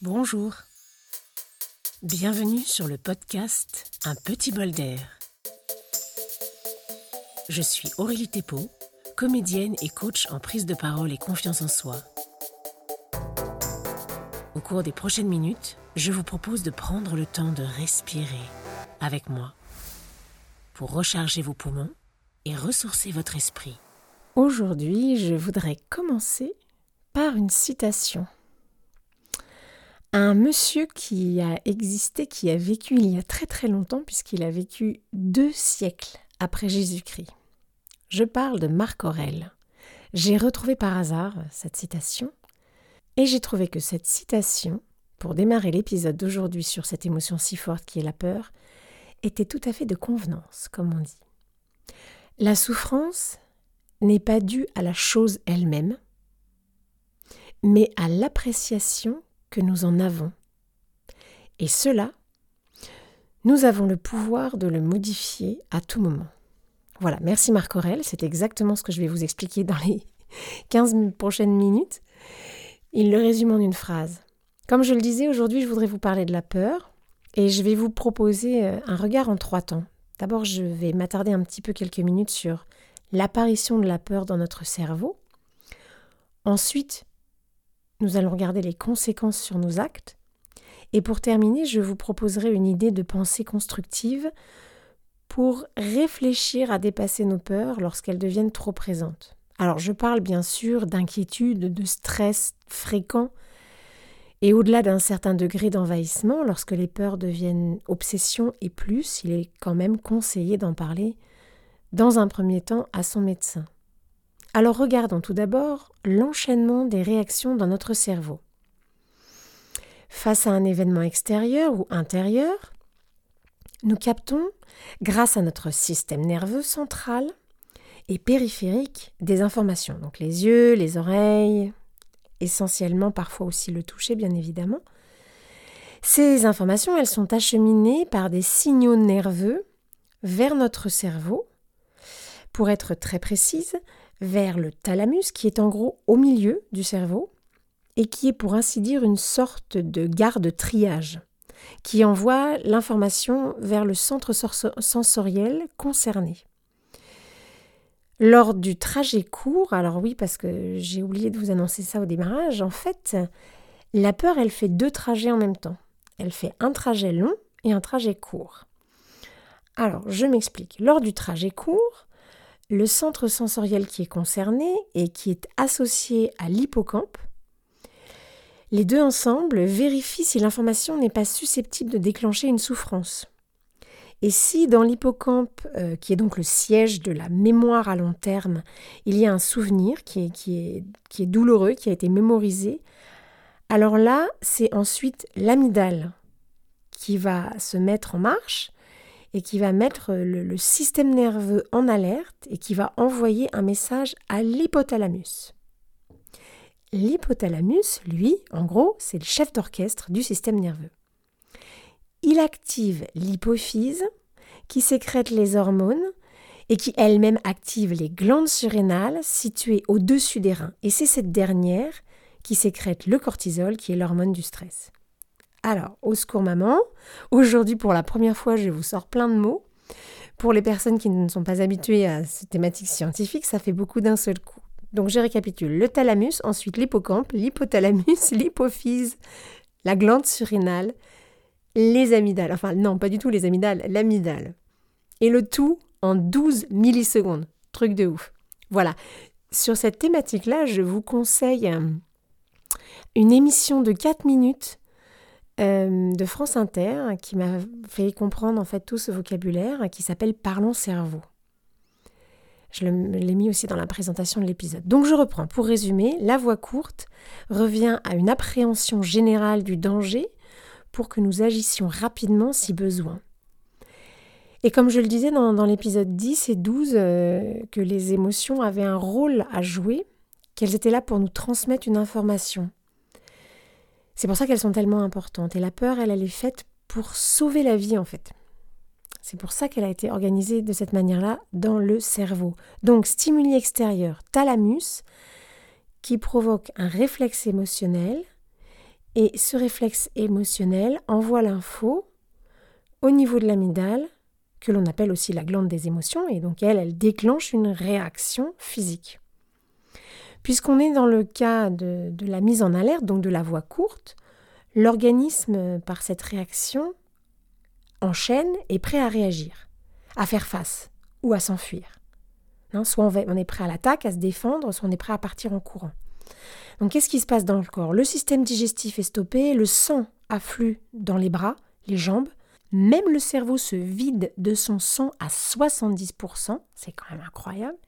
Bonjour. Bienvenue sur le podcast Un petit bol d'air. Je suis Aurélie Thépeau, comédienne et coach en prise de parole et confiance en soi. Au cours des prochaines minutes, je vous propose de prendre le temps de respirer avec moi pour recharger vos poumons et ressourcer votre esprit. Aujourd'hui, je voudrais commencer par une citation. Un monsieur qui a existé, qui a vécu il y a très très longtemps, puisqu'il a vécu deux siècles après Jésus-Christ. Je parle de Marc Aurèle. J'ai retrouvé par hasard cette citation, et j'ai trouvé que cette citation, pour démarrer l'épisode d'aujourd'hui sur cette émotion si forte qui est la peur, était tout à fait de convenance, comme on dit. La souffrance n'est pas due à la chose elle-même, mais à l'appréciation que nous en avons. Et cela, nous avons le pouvoir de le modifier à tout moment. Voilà, merci Marc Aurel, c'est exactement ce que je vais vous expliquer dans les 15 prochaines minutes. Il le résume en une phrase. Comme je le disais, aujourd'hui, je voudrais vous parler de la peur, et je vais vous proposer euh, un regard en trois temps. D'abord, je vais m'attarder un petit peu quelques minutes sur l'apparition de la peur dans notre cerveau. Ensuite, nous allons regarder les conséquences sur nos actes. Et pour terminer, je vous proposerai une idée de pensée constructive pour réfléchir à dépasser nos peurs lorsqu'elles deviennent trop présentes. Alors je parle bien sûr d'inquiétude, de stress fréquent et au-delà d'un certain degré d'envahissement, lorsque les peurs deviennent obsession et plus, il est quand même conseillé d'en parler dans un premier temps à son médecin. Alors regardons tout d'abord l'enchaînement des réactions dans notre cerveau. Face à un événement extérieur ou intérieur, nous captons, grâce à notre système nerveux central et périphérique, des informations, donc les yeux, les oreilles, essentiellement parfois aussi le toucher bien évidemment. Ces informations, elles sont acheminées par des signaux nerveux vers notre cerveau, pour être très précise, vers le thalamus qui est en gros au milieu du cerveau et qui est pour ainsi dire une sorte de garde triage qui envoie l'information vers le centre sensoriel concerné. Lors du trajet court, alors oui, parce que j'ai oublié de vous annoncer ça au démarrage, en fait, la peur, elle fait deux trajets en même temps. Elle fait un trajet long et un trajet court. Alors, je m'explique. Lors du trajet court, le centre sensoriel qui est concerné et qui est associé à l'hippocampe, les deux ensemble vérifient si l'information n'est pas susceptible de déclencher une souffrance. Et si dans l'hippocampe, euh, qui est donc le siège de la mémoire à long terme, il y a un souvenir qui est, qui est, qui est douloureux, qui a été mémorisé, alors là, c'est ensuite l'amygdale qui va se mettre en marche et qui va mettre le, le système nerveux en alerte et qui va envoyer un message à l'hypothalamus. L'hypothalamus, lui, en gros, c'est le chef d'orchestre du système nerveux. Il active l'hypophyse qui sécrète les hormones et qui elle-même active les glandes surrénales situées au-dessus des reins. Et c'est cette dernière qui sécrète le cortisol qui est l'hormone du stress. Alors, au secours maman, aujourd'hui pour la première fois je vous sors plein de mots. Pour les personnes qui ne sont pas habituées à ces thématiques scientifiques, ça fait beaucoup d'un seul coup. Donc je récapitule, le thalamus, ensuite l'hippocampe, l'hypothalamus, l'hypophyse, la glande surrénale, les amygdales, enfin non, pas du tout les amygdales, l'amygdale. Et le tout en 12 millisecondes. Truc de ouf. Voilà. Sur cette thématique-là, je vous conseille euh, une émission de 4 minutes euh, de France Inter qui m'a fait comprendre en fait tout ce vocabulaire qui s'appelle Parlons cerveau. Je l'ai mis aussi dans la présentation de l'épisode. Donc je reprends. Pour résumer, la voix courte revient à une appréhension générale du danger pour que nous agissions rapidement si besoin. Et comme je le disais dans, l'épisode 10 et 12, euh, que les émotions avaient un rôle à jouer, qu'elles étaient là pour nous transmettre une information. C'est pour ça qu'elles sont tellement importantes. Et la peur, elle, est faite pour sauver la vie, en fait. C'est pour ça qu'elle a été organisée de cette manière-là dans le cerveau. Donc, stimuli extérieur, thalamus, qui provoque un réflexe émotionnel Et ce réflexe émotionnel envoie l'info au niveau de l'amygdale, que l'on appelle aussi la glande des émotions, et donc elle, elle déclenche une réaction physique. Puisqu'on est dans le cas de, la mise en alerte, donc de la voix courte, l'organisme, par cette réaction, enchaîne et est prêt à réagir, à faire face ou à s'enfuir. Hein, soit on est prêt à l'attaque, à se défendre, soit on est prêt à partir en courant. Donc qu'est-ce qui se passe dans le corps? Le système digestif est stoppé, le sang afflue dans les bras, les jambes, même le cerveau se vide de son sang à 70%, c'est quand même incroyable.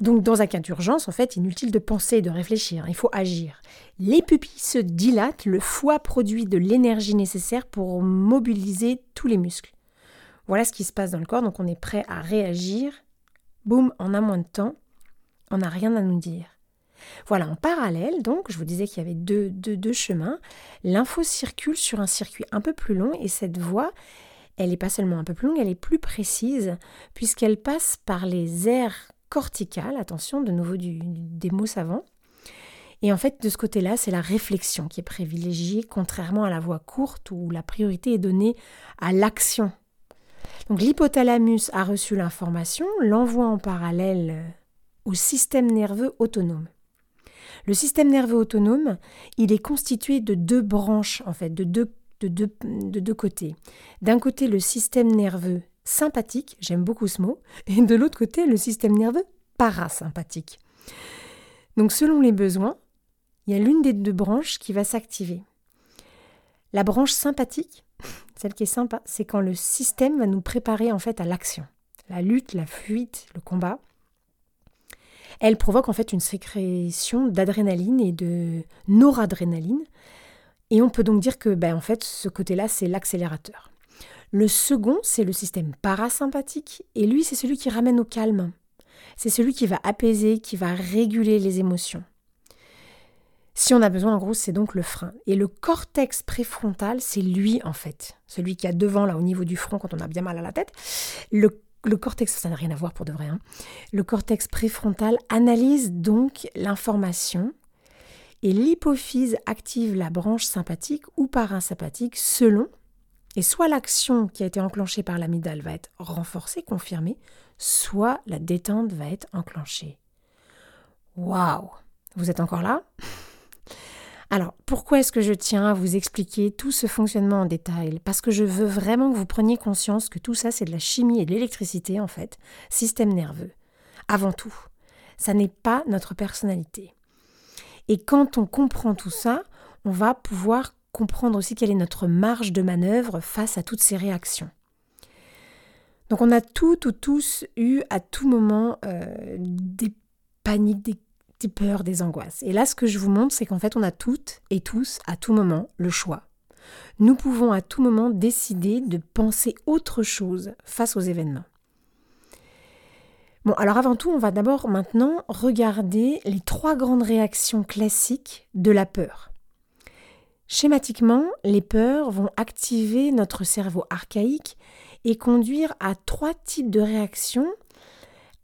Donc dans un cas d'urgence, en fait, inutile de penser, de réfléchir, il faut agir. Les pupilles se dilatent, le foie produit de l'énergie nécessaire pour mobiliser tous les muscles. Voilà ce qui se passe dans le corps, donc on est prêt à réagir. Boum, en un moins de temps, on n'a rien à nous dire. Voilà, en parallèle, donc, je vous disais qu'il y avait deux, deux, chemins. L'info circule sur un circuit un peu plus long et cette voie, elle n'est pas seulement un peu plus longue, elle est plus précise puisqu'elle passe par les aires corticales, attention, de nouveau des mots savants. Et en fait, de ce côté-là, c'est la réflexion qui est privilégiée, contrairement à la voie courte où la priorité est donnée à l'action. Donc l'hypothalamus a reçu l'information, l'envoie en parallèle au système nerveux autonome. Le système nerveux autonome, il est constitué de deux branches, en fait, de deux côtés. D'un côté, le système nerveux sympathique, j'aime beaucoup ce mot, et de l'autre côté, le système nerveux parasympathique. Donc, selon les besoins, il y a l'une des deux branches qui va s'activer. La branche sympathique, celle qui est sympa, c'est quand le système va nous préparer en fait à l'action. La lutte, la fuite, le combat elle provoque en fait une sécrétion d'adrénaline et de noradrénaline. Et on peut donc dire que ben, en fait, ce côté-là, c'est l'accélérateur. Le second, c'est le système parasympathique, et lui, c'est celui qui ramène au calme. C'est celui qui va apaiser, qui va réguler les émotions. Si on a besoin, en gros, c'est donc le frein. Et le cortex préfrontal, c'est lui, en fait. Celui qui a devant, là, au niveau du front, quand on a bien mal à la tête. Le le cortex, ça n'a rien à voir pour de vrai, hein. le cortex préfrontal analyse donc l'information et l'hypophyse active la branche sympathique ou parasympathique selon, et soit l'action qui a été enclenchée par l'amygdale va être renforcée, confirmée, soit la détente va être enclenchée. Waouh Vous êtes encore là? Alors, pourquoi est-ce que je tiens à vous expliquer tout ce fonctionnement en détail? Parce que je veux vraiment que vous preniez conscience que tout ça, c'est de la chimie et de l'électricité, en fait, système nerveux. Avant tout, ça n'est pas notre personnalité. Et quand on comprend tout ça, on va pouvoir comprendre aussi quelle est notre marge de manœuvre face à toutes ces réactions. Donc on a toutes ou tous eu à tout moment euh, des paniques, des des peurs, des angoisses. Et là, ce que je vous montre, c'est qu'en fait, on a toutes et tous, à tout moment, le choix. Nous pouvons à tout moment décider de penser autre chose face aux événements. Bon, alors avant tout, on va d'abord maintenant regarder les trois grandes réactions classiques de la peur. Schématiquement, les peurs vont activer notre cerveau archaïque et conduire à trois types de réactions.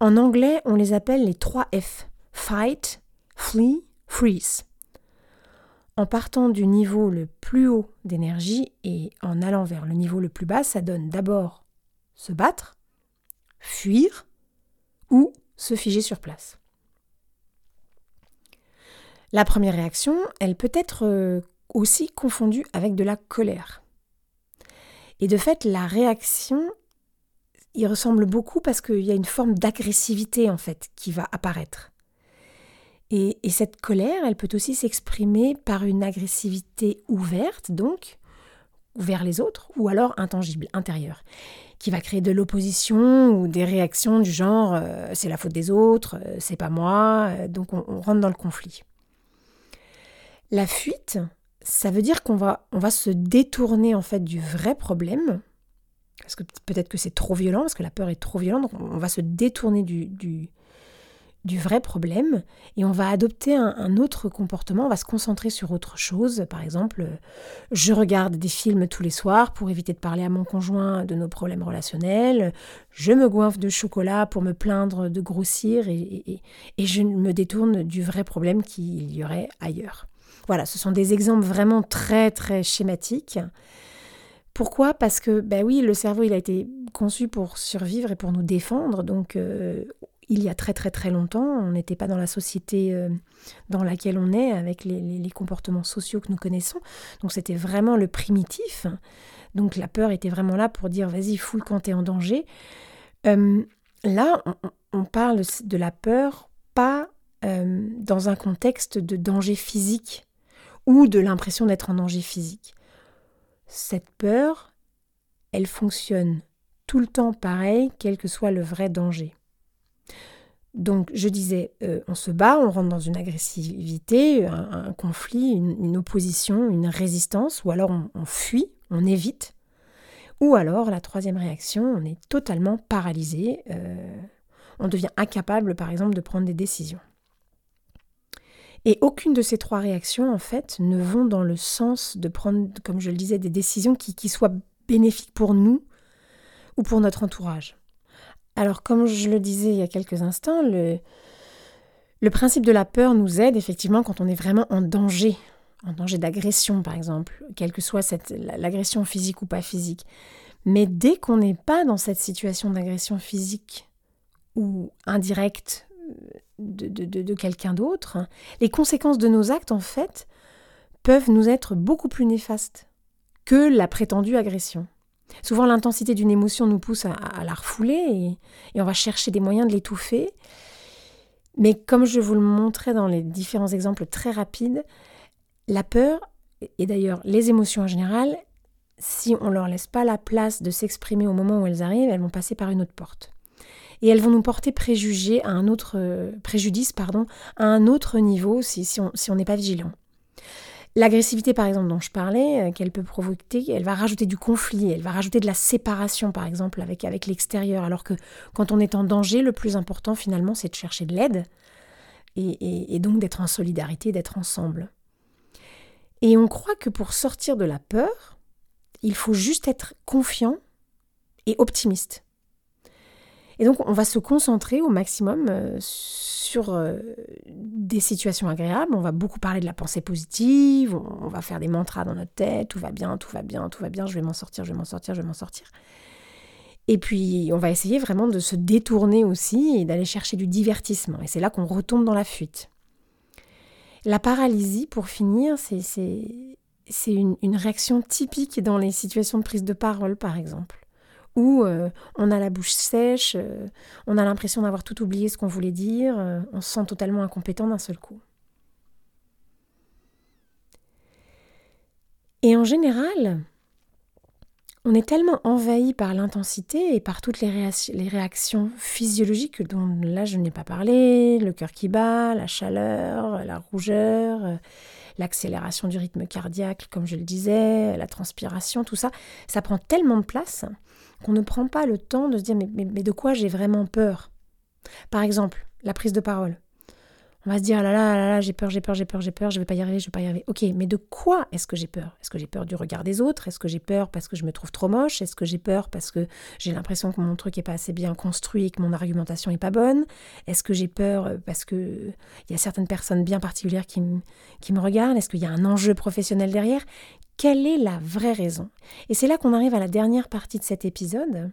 En anglais, on les appelle les trois F fight, flee, freeze. En partant du niveau le plus haut d'énergie et en allant vers le niveau le plus bas, ça donne d'abord se battre, fuir ou se figer sur place. La première réaction, elle peut être euh, aussi confondue avec de la colère. Et de fait, la réaction, il ressemble beaucoup parce qu'il y a une forme d'agressivité en fait qui va apparaître. Et, cette colère, elle peut aussi s'exprimer par une agressivité ouverte, donc, vers les autres, ou alors intangible, intérieure, qui va créer de l'opposition ou des réactions du genre euh, c'est la faute des autres, euh, c'est pas moi, euh, donc on, rentre dans le conflit. La fuite, ça veut dire qu'on va, on va se détourner en fait du vrai problème, parce que peut-être que c'est trop violent, parce que la peur est trop violente, donc on va se détourner du, du, du vrai problème et on va adopter un, autre comportement, on va se concentrer sur autre chose. Par exemple, je regarde des films tous les soirs pour éviter de parler à mon conjoint de nos problèmes relationnels, je me goinfre de chocolat pour me plaindre de grossir et, et je me détourne du vrai problème qu'il y aurait ailleurs. Voilà, ce sont des exemples vraiment très très schématiques. Pourquoi? Parce que, ben oui, le cerveau, il a été conçu pour survivre et pour nous défendre. Donc, euh, il y a très très très longtemps, on n'était pas dans la société euh, dans laquelle on est, avec les, comportements sociaux que nous connaissons. Donc, c'était vraiment le primitif. Donc, la peur était vraiment là pour dire, vas-y, foule quand es en danger. Euh, là, on, parle de la peur pas dans un contexte de danger physique ou de l'impression d'être en danger physique cette peur, elle fonctionne tout le temps pareil, quel que soit le vrai danger. Donc je disais, euh, on se bat, on rentre dans une agressivité, un, conflit, une, opposition, une résistance, ou alors on, fuit, on évite, ou alors la troisième réaction, on est totalement paralysé, euh, on devient incapable par exemple de prendre des décisions. Et aucune de ces trois réactions, en fait, ne vont dans le sens de prendre, comme je le disais, des décisions qui, soient bénéfiques pour nous ou pour notre entourage. Alors, comme je le disais il y a quelques instants, le, le principe de la peur nous aide effectivement quand on est vraiment en danger, en danger d'agression par exemple, quelle que soit l'agression physique ou pas physique. Mais dès qu'on n'est pas dans cette situation d'agression physique ou indirecte de, quelqu'un d'autre, les conséquences de nos actes, en fait, peuvent nous être beaucoup plus néfastes que la prétendue agression. Souvent, l'intensité d'une émotion nous pousse à, la refouler et, on va chercher des moyens de l'étouffer. Mais comme je vous le montrais dans les différents exemples très rapides, la peur, et d'ailleurs les émotions en général, si on ne leur laisse pas la place de s'exprimer au moment où elles arrivent, elles vont passer par une autre porte et elles vont nous porter préjugés à un autre euh, préjudice pardon à un autre niveau si, si on n'est pas vigilant. L'agressivité, par exemple, dont je parlais, euh, qu'elle peut provoquer, elle va rajouter du conflit, elle va rajouter de la séparation, par exemple, avec, avec l'extérieur. Alors que quand on est en danger, le plus important, finalement, c'est de chercher de l'aide et, et donc d'être en solidarité, d'être ensemble. Et on croit que pour sortir de la peur, il faut juste être confiant et optimiste. Et donc, on va se concentrer au maximum euh, sur euh, des situations agréables. On va beaucoup parler de la pensée positive. On, va faire des mantras dans notre tête. Tout va bien, tout va bien, tout va bien. Je vais m'en sortir, je vais m'en sortir, je vais m'en sortir. Et puis, on va essayer vraiment de se détourner aussi et d'aller chercher du divertissement. Et c'est là qu'on retombe dans la fuite. La paralysie, pour finir, c'est une, une réaction typique dans les situations de prise de parole, par exemple où euh, on a la bouche sèche, euh, on a l'impression d'avoir tout oublié ce qu'on voulait dire, euh, on se sent totalement incompétent d'un seul coup. Et en général, on est tellement envahi par l'intensité et par toutes les, les, réactions physiologiques dont là je n'ai pas parlé, le cœur qui bat, la chaleur, la rougeur, l'accélération du rythme cardiaque, comme je le disais, la transpiration, tout ça, ça prend tellement de place qu'on ne prend pas le temps de se dire mais, de quoi j'ai vraiment peur? Par exemple, la prise de parole. On va se dire, ah là là, là, là j'ai peur, j'ai peur, j'ai peur, j'ai peur, je vais pas y arriver, je vais pas y arriver. Ok, mais de quoi est-ce que j'ai peur? Est-ce que j'ai peur du regard des autres? Est-ce que j'ai peur parce que je me trouve trop moche? Est-ce que j'ai peur parce que j'ai l'impression que mon truc est pas assez bien construit et que mon argumentation est pas bonne? Est-ce que j'ai peur euh, parce que il y a certaines personnes bien particulières qui, qui me regardent? Est-ce qu'il y a un enjeu professionnel derrière? Quelle est la vraie raison? Et c'est là qu'on arrive à la dernière partie de cet épisode.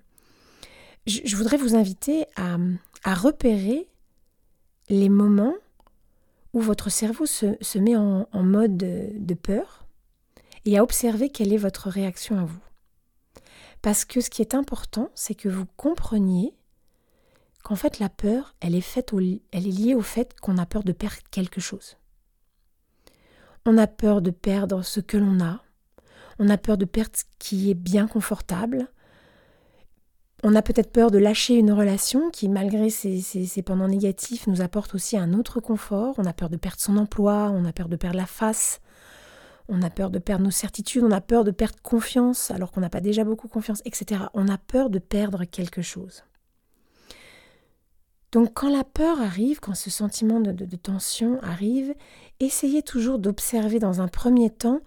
Je, voudrais vous inviter à, repérer les moments où votre cerveau se, met en, mode de, peur et à observer quelle est votre réaction à vous. Parce que ce qui est important, c'est que vous compreniez qu'en fait la peur, elle est liée au fait qu'on a peur de perdre quelque chose. On a peur de perdre ce que l'on a, on a peur de perdre ce qui est bien confortable, on a peut-être peur de lâcher une relation qui, malgré ses, pendants négatifs, nous apporte aussi un autre confort. On a peur de perdre son emploi, on a peur de perdre la face, on a peur de perdre nos certitudes, on a peur de perdre confiance alors qu'on n'a pas déjà beaucoup confiance, etc. On a peur de perdre quelque chose. Donc quand la peur arrive, quand ce sentiment de tension arrive, essayez toujours d'observer dans un premier temps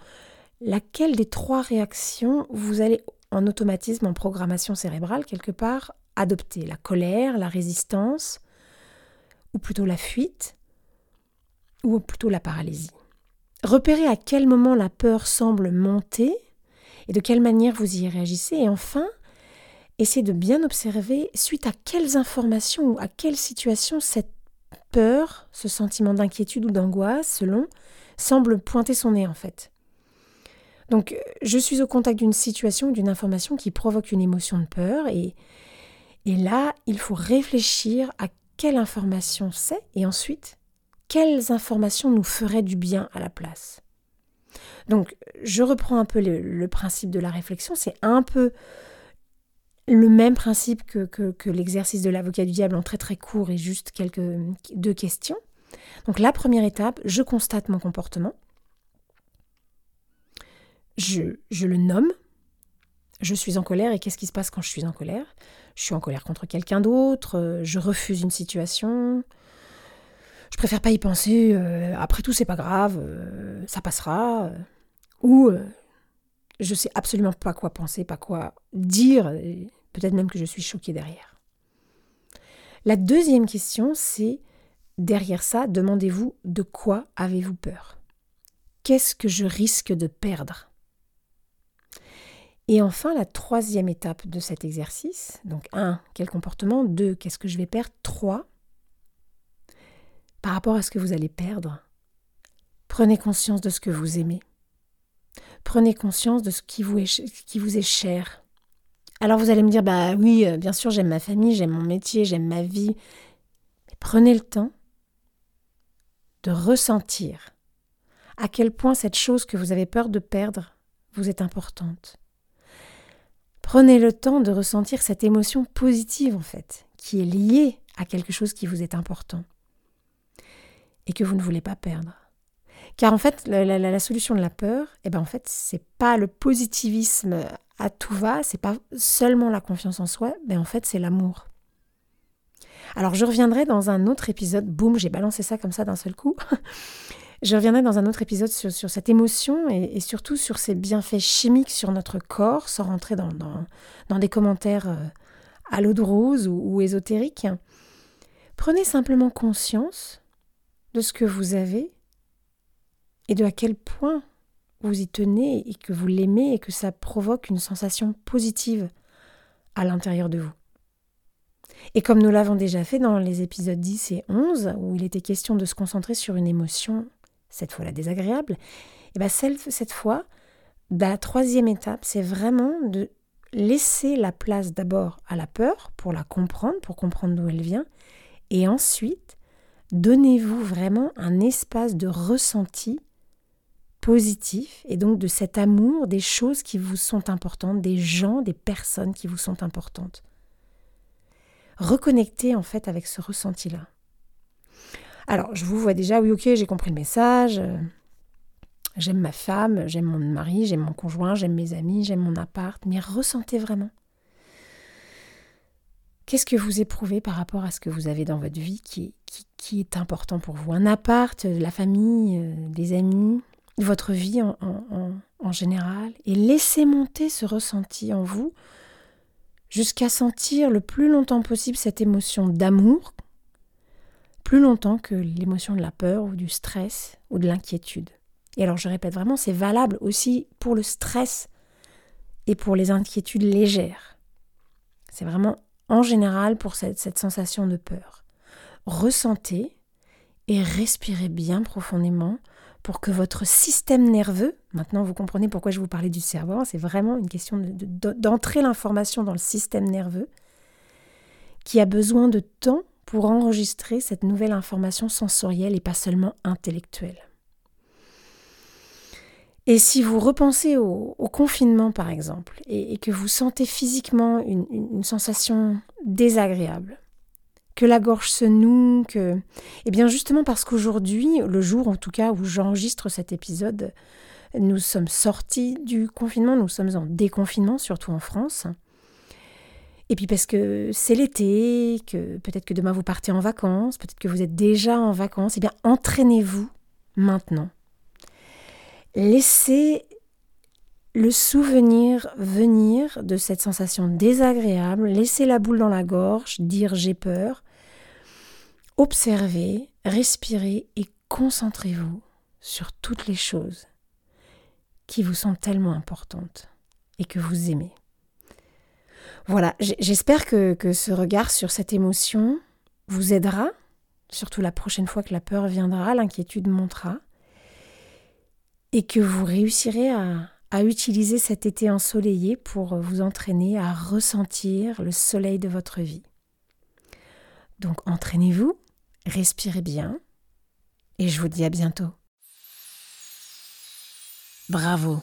laquelle des trois réactions vous allez en automatisme, en programmation cérébrale, quelque part, adopter? La colère, la résistance, ou plutôt la fuite, ou plutôt la paralysie? repérez à quel moment la peur semble monter et de quelle manière vous y réagissez. Et enfin, essayez de bien observer suite à quelles informations ou à quelle situation cette peur, ce sentiment d'inquiétude ou d'angoisse, selon, semble pointer son nez en fait. Donc, je suis au contact d'une situation, d'une information qui provoque une émotion de peur et, et là, il faut réfléchir à quelle information c'est et ensuite, quelles informations nous feraient du bien à la place. Donc, je reprends un peu le, principe de la réflexion. C'est un peu le même principe que, que l'exercice de l'avocat du diable en très très court et juste quelques deux questions. Donc, la première étape, je constate mon comportement. Je, le nomme. Je suis en colère et qu'est-ce qui se passe quand je suis en colère? Je suis en colère contre quelqu'un d'autre, je refuse une situation, je préfère pas y penser, euh, après tout c'est pas grave, euh, ça passera, euh, ou je sais absolument pas quoi penser, pas quoi dire, peut-être même que je suis choquée derrière. La deuxième question, c'est derrière ça, demandez-vous de quoi avez-vous peur? Qu'est-ce que je risque de perdre? Et enfin, la troisième étape de cet exercice, donc 1, quel comportement 2, qu'est-ce que je vais perdre 3, par rapport à ce que vous allez perdre, prenez conscience de ce que vous aimez. Prenez conscience de ce qui vous est, qui vous est cher. Alors vous allez me dire, bah oui, euh, bien sûr, j'aime ma famille, j'aime mon métier, j'aime ma vie. Mais prenez le temps de ressentir à quel point cette chose que vous avez peur de perdre vous est importante. Prenez le temps de ressentir cette émotion positive en fait, qui est liée à quelque chose qui vous est important et que vous ne voulez pas perdre. Car en fait, la, solution de la peur, eh ben en fait, c'est pas le positivisme à tout va, c'est pas seulement la confiance en soi, mais en fait, c'est l'amour. Alors, je reviendrai dans un autre épisode. Boum, j'ai balancé ça comme ça d'un seul coup. Je reviendrai dans un autre épisode sur, cette émotion et, surtout sur ses bienfaits chimiques sur notre corps, sans rentrer dans, des commentaires euh, à ou, ou ésotériques. Prenez simplement conscience de ce que vous avez et de à quel point vous y tenez et que vous l'aimez et que ça provoque une sensation positive à l'intérieur de vous. Et comme nous l'avons déjà fait dans les épisodes 10 et 11, où il était question de se concentrer sur une émotion, cette fois la désagréable, et bien cette fois, la troisième étape, c'est vraiment de laisser la place d'abord à la peur pour la comprendre, pour comprendre d'où elle vient, et ensuite donnez-vous vraiment un espace de ressenti positif et donc de cet amour des choses qui vous sont importantes, des gens, des personnes qui vous sont importantes. Reconnectez en fait avec ce ressenti-là. Alors, je vous vois déjà, oui, ok, j'ai compris le message. Euh, j'aime ma femme, j'aime mon mari, j'aime mon conjoint, j'aime mes amis, j'aime mon appart, mais ressentez vraiment. Qu'est-ce que vous éprouvez par rapport à ce que vous avez dans votre vie qui, qui, est important pour vous? Un appart, la famille, euh, des amis, votre vie en, en général? Et laissez monter ce ressenti en vous jusqu'à sentir le plus longtemps possible cette émotion d'amour, plus longtemps que l'émotion de la peur ou du stress ou de l'inquiétude. Et alors je répète vraiment, c'est valable aussi pour le stress et pour les inquiétudes légères. C'est vraiment en général pour cette, sensation de peur. Ressentez et respirez bien profondément pour que votre système nerveux, maintenant vous comprenez pourquoi je vous parlais du cerveau, hein, c'est vraiment une question d'entrer l'information dans le système nerveux, qui a besoin de temps pour enregistrer cette nouvelle information sensorielle et pas seulement intellectuelle. Et si vous repensez au, confinement, par exemple, et, que vous sentez physiquement une, sensation désagréable, que la gorge se noue, que... Eh bien justement parce qu'aujourd'hui, le jour en tout cas où j'enregistre cet épisode, nous sommes sortis du confinement, nous sommes en déconfinement, surtout en France. Et puis parce que c'est l'été, que peut-être que demain vous partez en vacances, peut-être que vous êtes déjà en vacances, eh bien entraînez-vous maintenant. Laissez le souvenir venir de cette sensation désagréable, laissez la boule dans la gorge, dire j'ai peur, observez, respirez et concentrez-vous sur toutes les choses qui vous sont tellement importantes et que vous aimez. Voilà, j'espère que, ce regard sur cette émotion vous aidera, surtout la prochaine fois que la peur viendra, l'inquiétude montera, et que vous réussirez à, à utiliser cet été ensoleillé pour vous entraîner à ressentir le soleil de votre vie. Donc entraînez-vous, respirez bien, et je vous dis à bientôt. Bravo.